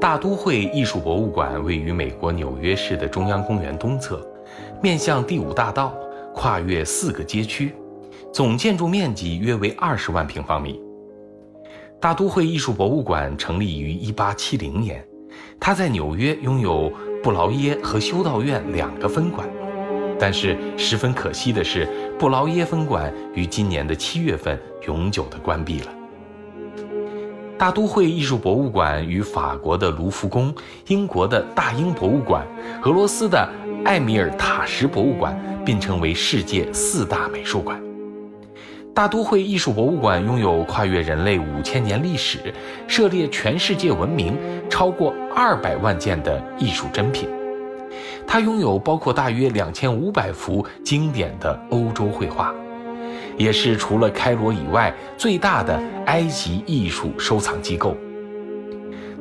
大都会艺术博物馆位于美国纽约市的中央公园东侧，面向第五大道，跨越四个街区，总建筑面积约为二十万平方米。大都会艺术博物馆成立于一八七零年，它在纽约拥有布劳耶和修道院两个分馆，但是十分可惜的是，布劳耶分馆于今年的七月份永久的关闭了。大都会艺术博物馆与法国的卢浮宫、英国的大英博物馆、俄罗斯的埃米尔塔什博物馆并称为世界四大美术馆。大都会艺术博物馆拥有跨越人类五千年历史、涉猎全世界文明超过二百万件的艺术珍品。它拥有包括大约两千五百幅经典的欧洲绘画。也是除了开罗以外最大的埃及艺术收藏机构。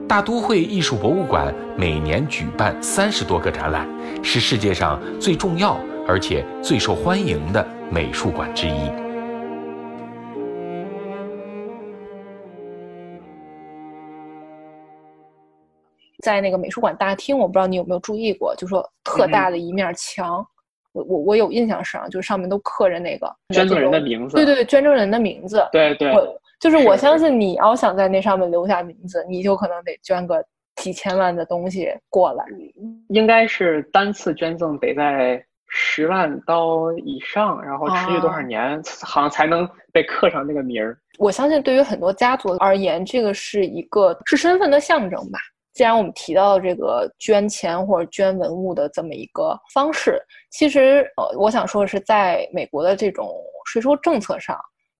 大都会艺术博物馆每年举办三十多个展览，是世界上最重要而且最受欢迎的美术馆之一。在那个美术馆大厅，我不知道你有没有注意过，就说特大的一面墙。我我我有印象是啊，就上面都刻着那个捐赠人的名字。对对对，捐赠人的名字。对对，就是我相信你要想在那上面留下名字，你就可能得捐个几千万的东西过来。应该是单次捐赠得在十万刀以上，然后持续多少年，好像才能被刻上那个名儿。我相信对于很多家族而言，这个是一个是身份的象征吧。既然我们提到了这个捐钱或者捐文物的这么一个方式，其实呃，我想说的是，在美国的这种税收政策上，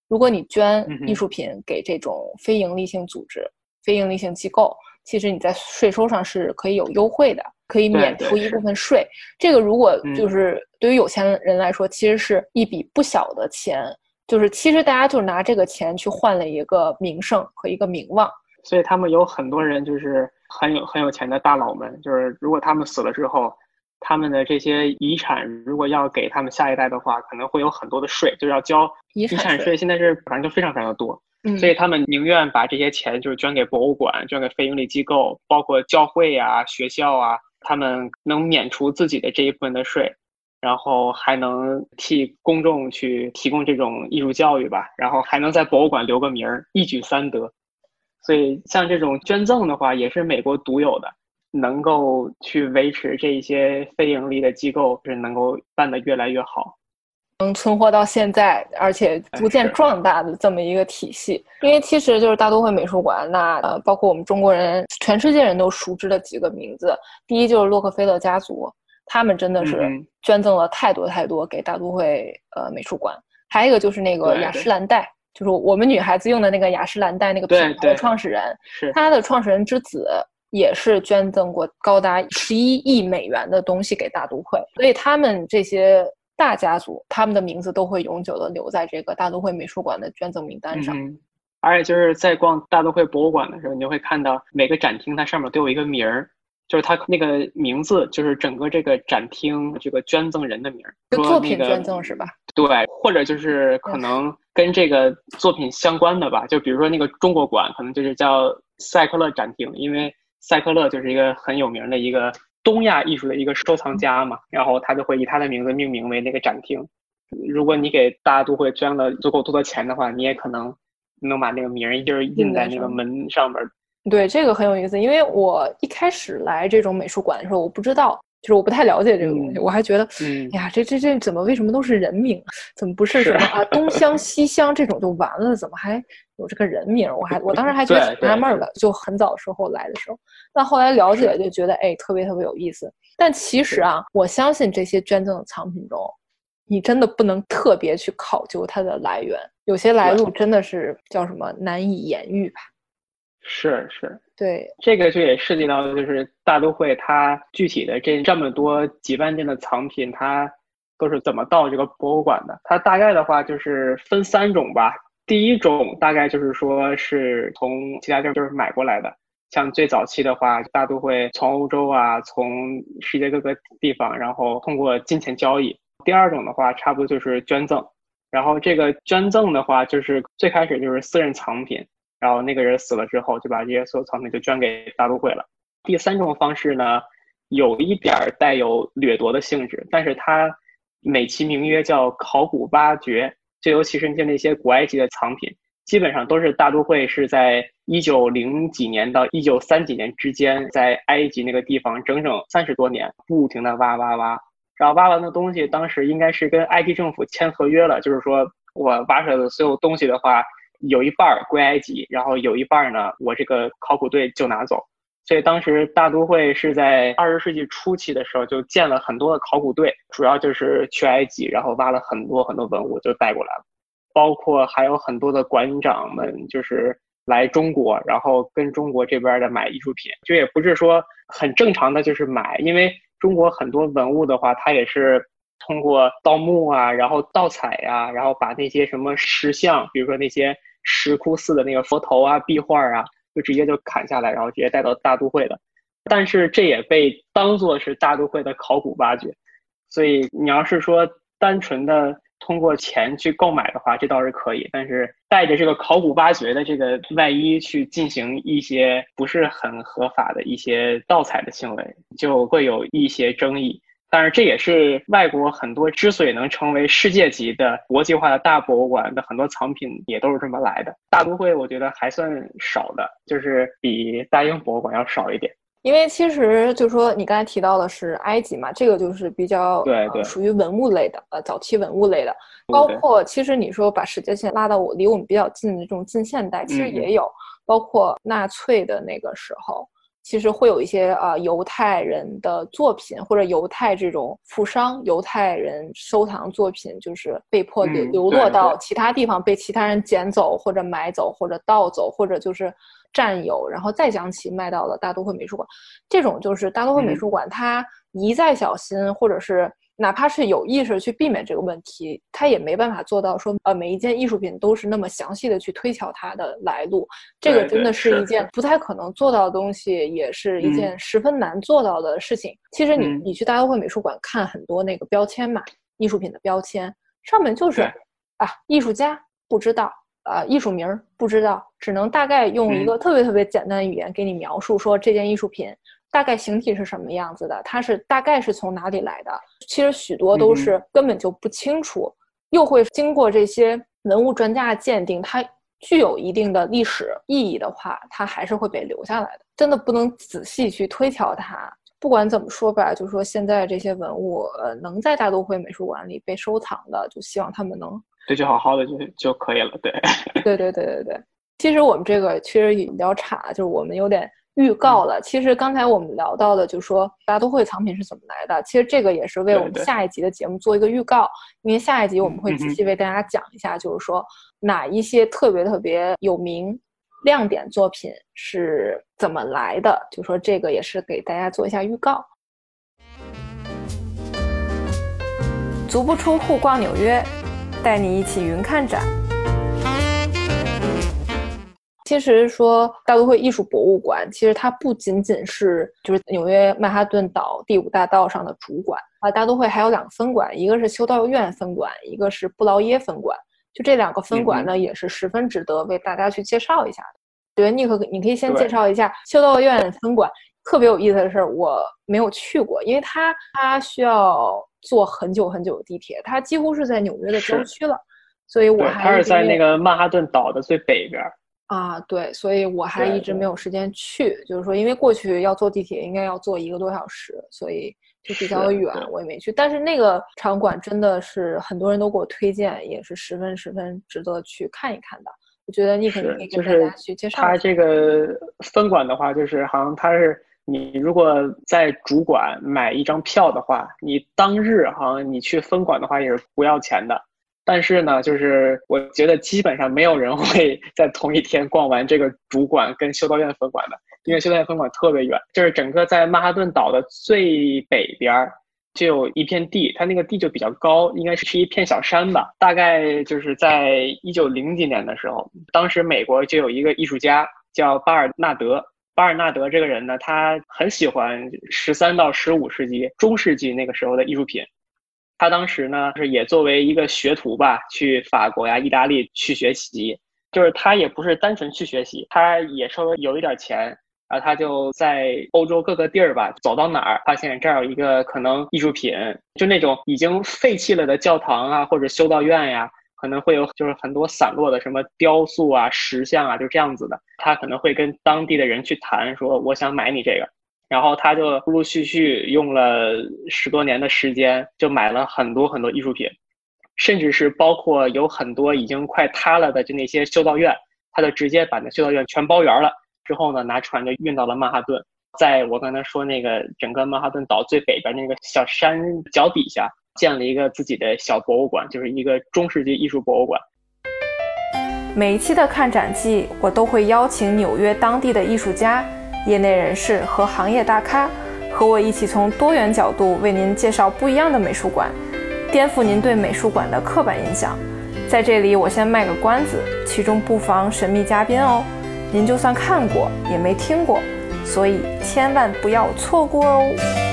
如果你捐艺术品给这种非营利性组织、非营利性机构，其实你在税收上是可以有优惠的，可以免除一部分税。这个如果就是对于有钱人来说，其实是一笔不小的钱，就是其实大家就是拿这个钱去换了一个名声和一个名望。所以他们有很多人就是很有很有钱的大佬们，就是如果他们死了之后，他们的这些遗产如果要给他们下一代的话，可能会有很多的税，就是要交遗产税。现在是反正就非常非常的多，所以他们宁愿把这些钱就是捐给博物馆、捐给非营利机构，包括教会啊、学校啊，他们能免除自己的这一部分的税，然后还能替公众去提供这种艺术教育吧，然后还能在博物馆留个名儿，一举三得。所以，像这种捐赠的话，也是美国独有的，能够去维持这一些非盈利的机构是能够办得越来越好，能存活到现在，而且逐渐壮大的这么一个体系。因为其实就是大都会美术馆，那呃，包括我们中国人，全世界人都熟知的几个名字，第一就是洛克菲勒家族，他们真的是捐赠了太多太多给大都会呃美术馆。还有一个就是那个雅诗兰黛。就是我们女孩子用的那个雅诗兰黛那个品牌的创始人，是他的创始人之子，也是捐赠过高达十一亿美元的东西给大都会，所以他们这些大家族，他们的名字都会永久的留在这个大都会美术馆的捐赠名单上。而且就是在逛大都会博物馆的时候，你就会看到每个展厅它上面都有一个名儿。就是他那个名字，就是整个这个展厅这个捐赠人的名儿，作品捐赠是吧？对，或者就是可能跟这个作品相关的吧。就比如说那个中国馆，可能就是叫赛克勒展厅，因为赛克勒就是一个很有名的一个东亚艺术的一个收藏家嘛，然后他就会以他的名字命名为那个展厅。如果你给大都会捐了足够多的钱的话，你也可能能把那个名儿就是印在那个门上边。对这个很有意思，因为我一开始来这种美术馆的时候，我不知道，就是我不太了解这个东西，我还觉得，哎呀，这这这怎么为什么都是人名？怎么不是什么啊 东乡西乡这种就完了？怎么还有这个人名？我还我当时还觉得挺纳闷的，就很早时候来的时候，但后来了解就觉得哎，特别特别有意思。但其实啊，我相信这些捐赠的藏品中，你真的不能特别去考究它的来源，有些来路真的是叫什么难以言喻吧。是是，对，这个就也涉及到，就是大都会它具体的这这么多几万件的藏品，它都是怎么到这个博物馆的？它大概的话就是分三种吧。第一种大概就是说是从其他地儿就是买过来的，像最早期的话，大都会从欧洲啊，从世界各个地方，然后通过金钱交易。第二种的话，差不多就是捐赠，然后这个捐赠的话，就是最开始就是私人藏品。然后那个人死了之后，就把这些所有藏品就捐给大都会了。第三种方式呢，有一点带有掠夺的性质，但是它美其名曰叫考古挖掘，就尤其是那些古埃及的藏品，基本上都是大都会是在一九零几年到一九三几年之间，在埃及那个地方整整三十多年，不停的挖挖挖，然后挖完的东西，当时应该是跟埃及政府签合约了，就是说我挖出来的所有东西的话。有一半儿归埃及，然后有一半儿呢，我这个考古队就拿走。所以当时大都会是在二十世纪初期的时候就建了很多的考古队，主要就是去埃及，然后挖了很多很多文物就带过来了，包括还有很多的馆长们就是来中国，然后跟中国这边的买艺术品，就也不是说很正常的就是买，因为中国很多文物的话，它也是。通过盗墓啊，然后盗采呀，然后把那些什么石像，比如说那些石窟寺的那个佛头啊、壁画啊，就直接就砍下来，然后直接带到大都会的。但是这也被当做是大都会的考古挖掘。所以你要是说单纯的通过钱去购买的话，这倒是可以。但是带着这个考古挖掘的这个外衣去进行一些不是很合法的一些盗采的行为，就会有一些争议。但是这也是外国很多之所以能成为世界级的国际化的大博物馆的很多藏品也都是这么来的。大都会我觉得还算少的，就是比大英博物馆要少一点。因为其实就是说你刚才提到的是埃及嘛，这个就是比较对对属于文物类的，呃，早期文物类的。包括其实你说把时间线拉到我离我们比较近的这种近现代，其实也有，包括纳粹的那个时候。其实会有一些啊犹太人的作品，或者犹太这种富商、犹太人收藏作品，就是被迫流流落到其他地方，被其他人捡走，或者买走，或者盗走，或者就是占有，然后再将其卖到了大都会美术馆。这种就是大都会美术馆，它一再小心，或者是。哪怕是有意识去避免这个问题，他也没办法做到说，呃，每一件艺术品都是那么详细的去推敲它的来路。这个真的是一件不太可能做到的东西，也是一件十分难做到的事情。其实你你去大都会美术馆看很多那个标签嘛，艺术品的标签上面就是啊，艺术家不知道，啊，艺术名儿不知道，只能大概用一个特别特别简单的语言给你描述说这件艺术品。大概形体是什么样子的？它是大概是从哪里来的？其实许多都是根本就不清楚，又会经过这些文物专家的鉴定，它具有一定的历史意义的话，它还是会被留下来的。真的不能仔细去推敲它。不管怎么说吧，就是说现在这些文物，呃，能在大都会美术馆里被收藏的，就希望他们能对，就好好的就就可以了。对，对对对对对。其实我们这个其实比较差，就是我们有点。预告了，其实刚才我们聊到的，就是说大都会藏品是怎么来的。其实这个也是为我们下一集的节目做一个预告，因为下一集我们会仔细为大家讲一下，就是说哪一些特别特别有名、亮点作品是怎么来的。就说这个也是给大家做一下预告。足不出户逛纽约，带你一起云看展。其实说大都会艺术博物馆，其实它不仅仅是就是纽约曼哈顿岛第五大道上的主馆啊，大都会还有两个分馆，一个是修道院分馆，一个是布劳耶分馆。就这两个分馆呢，也是十分值得为大家去介绍一下的。觉得，尼克，你可以先介绍一下修道院分馆。特别有意思的是，我没有去过，因为它它需要坐很久很久的地铁，它几乎是在纽约的郊区了，所以我还它是在那个曼哈顿岛的最北边。啊，对，所以我还一直没有时间去，就是说，因为过去要坐地铁，应该要坐一个多小时，所以就比较远，我也没去。但是那个场馆真的是很多人都给我推荐，也是十分十分值得去看一看的。我觉得你可以跟大家去介绍。它这个分馆的话，就是好像它是你如果在主馆买一张票的话，你当日好像你去分馆的话也是不要钱的。但是呢，就是我觉得基本上没有人会在同一天逛完这个主馆跟修道院分馆的，因为修道院分馆特别远，就是整个在曼哈顿岛的最北边儿就有一片地，它那个地就比较高，应该是是一片小山吧。大概就是在一九零几年的时候，当时美国就有一个艺术家叫巴尔纳德，巴尔纳德这个人呢，他很喜欢十三到十五世纪中世纪那个时候的艺术品。他当时呢，是也作为一个学徒吧，去法国呀、意大利去学习。就是他也不是单纯去学习，他也稍微有一点钱，然后他就在欧洲各个地儿吧，走到哪儿发现这儿有一个可能艺术品，就那种已经废弃了的教堂啊，或者修道院呀，可能会有就是很多散落的什么雕塑啊、石像啊，就这样子的。他可能会跟当地的人去谈，说我想买你这个，然后他就陆陆续续用了十多年的时间，就买了很多很多艺术品，甚至是包括有很多已经快塌了的就那些修道院，他就直接把那修道院全包圆了。之后呢，拿船就运到了曼哈顿，在我刚才说那个整个曼哈顿岛最北边那个小山脚底下，建了一个自己的小博物馆，就是一个中世纪艺术博物馆。每一期的看展季，我都会邀请纽约当地的艺术家、业内人士和行业大咖，和我一起从多元角度为您介绍不一样的美术馆，颠覆您对美术馆的刻板印象。在这里，我先卖个关子，其中不妨神秘嘉宾哦。您就算看过也没听过，所以千万不要错过哦。